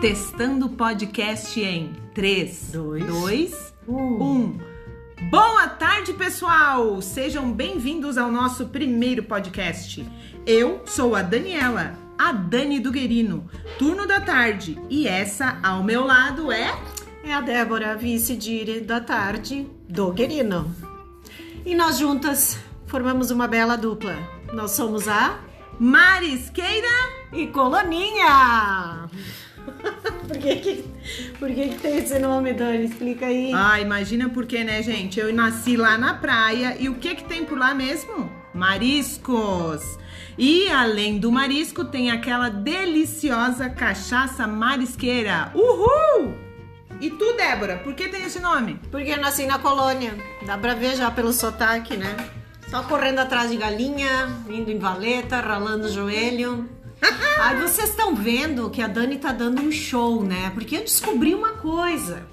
Testando o podcast em 3, Dois. 2, Um. 1. Boa tarde, pessoal! Sejam bem-vindos ao nosso primeiro podcast. Eu sou a Daniela, a Dani do Guerino, turno da tarde, e essa ao meu lado é. É a Débora, vice-dire da tarde do Guerino. E nós juntas formamos uma bela dupla. Nós somos a Marisqueira e Coloninha. por que que, por que que tem esse nome, Dani? Explica aí. Ah, imagina por quê, né, gente? Eu nasci lá na praia e o que que tem por lá mesmo? Mariscos! E além do marisco, tem aquela deliciosa cachaça marisqueira. Uhul! E tu, Débora, por que tem esse nome? Porque eu nasci na colônia. Dá pra ver já pelo sotaque, né? Só correndo atrás de galinha, indo em valeta, ralando o joelho. Aí vocês estão vendo que a Dani tá dando um show, né? Porque eu descobri uma coisa.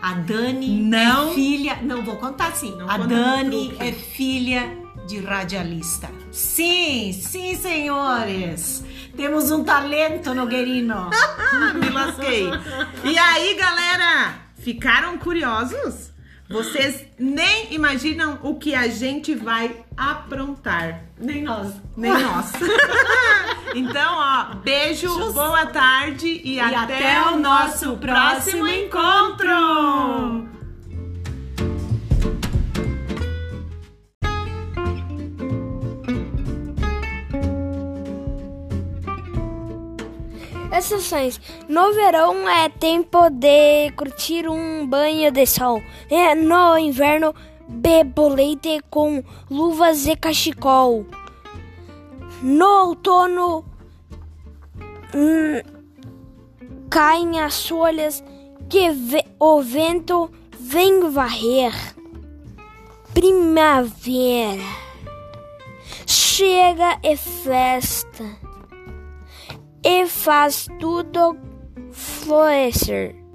A Dani Não. é filha. Não, vou contar sim. Não a Dani é filha de radialista. Sim, sim, senhores. Temos um talento no Guerino. Ah, me lasquei. E aí, galera, ficaram curiosos? Vocês nem imaginam o que a gente vai aprontar. Nem nós. Nem nós. então, ó, beijo, boa tarde e, até, o nosso próximo encontro. Estações. No verão é tempo de curtir um banho de sol. É, no inverno, bebo leite com luvas e cachecol. No outono, hum, caem as folhas que o vento vem varrer. Primavera. Chega e festa e faz tudo florescer.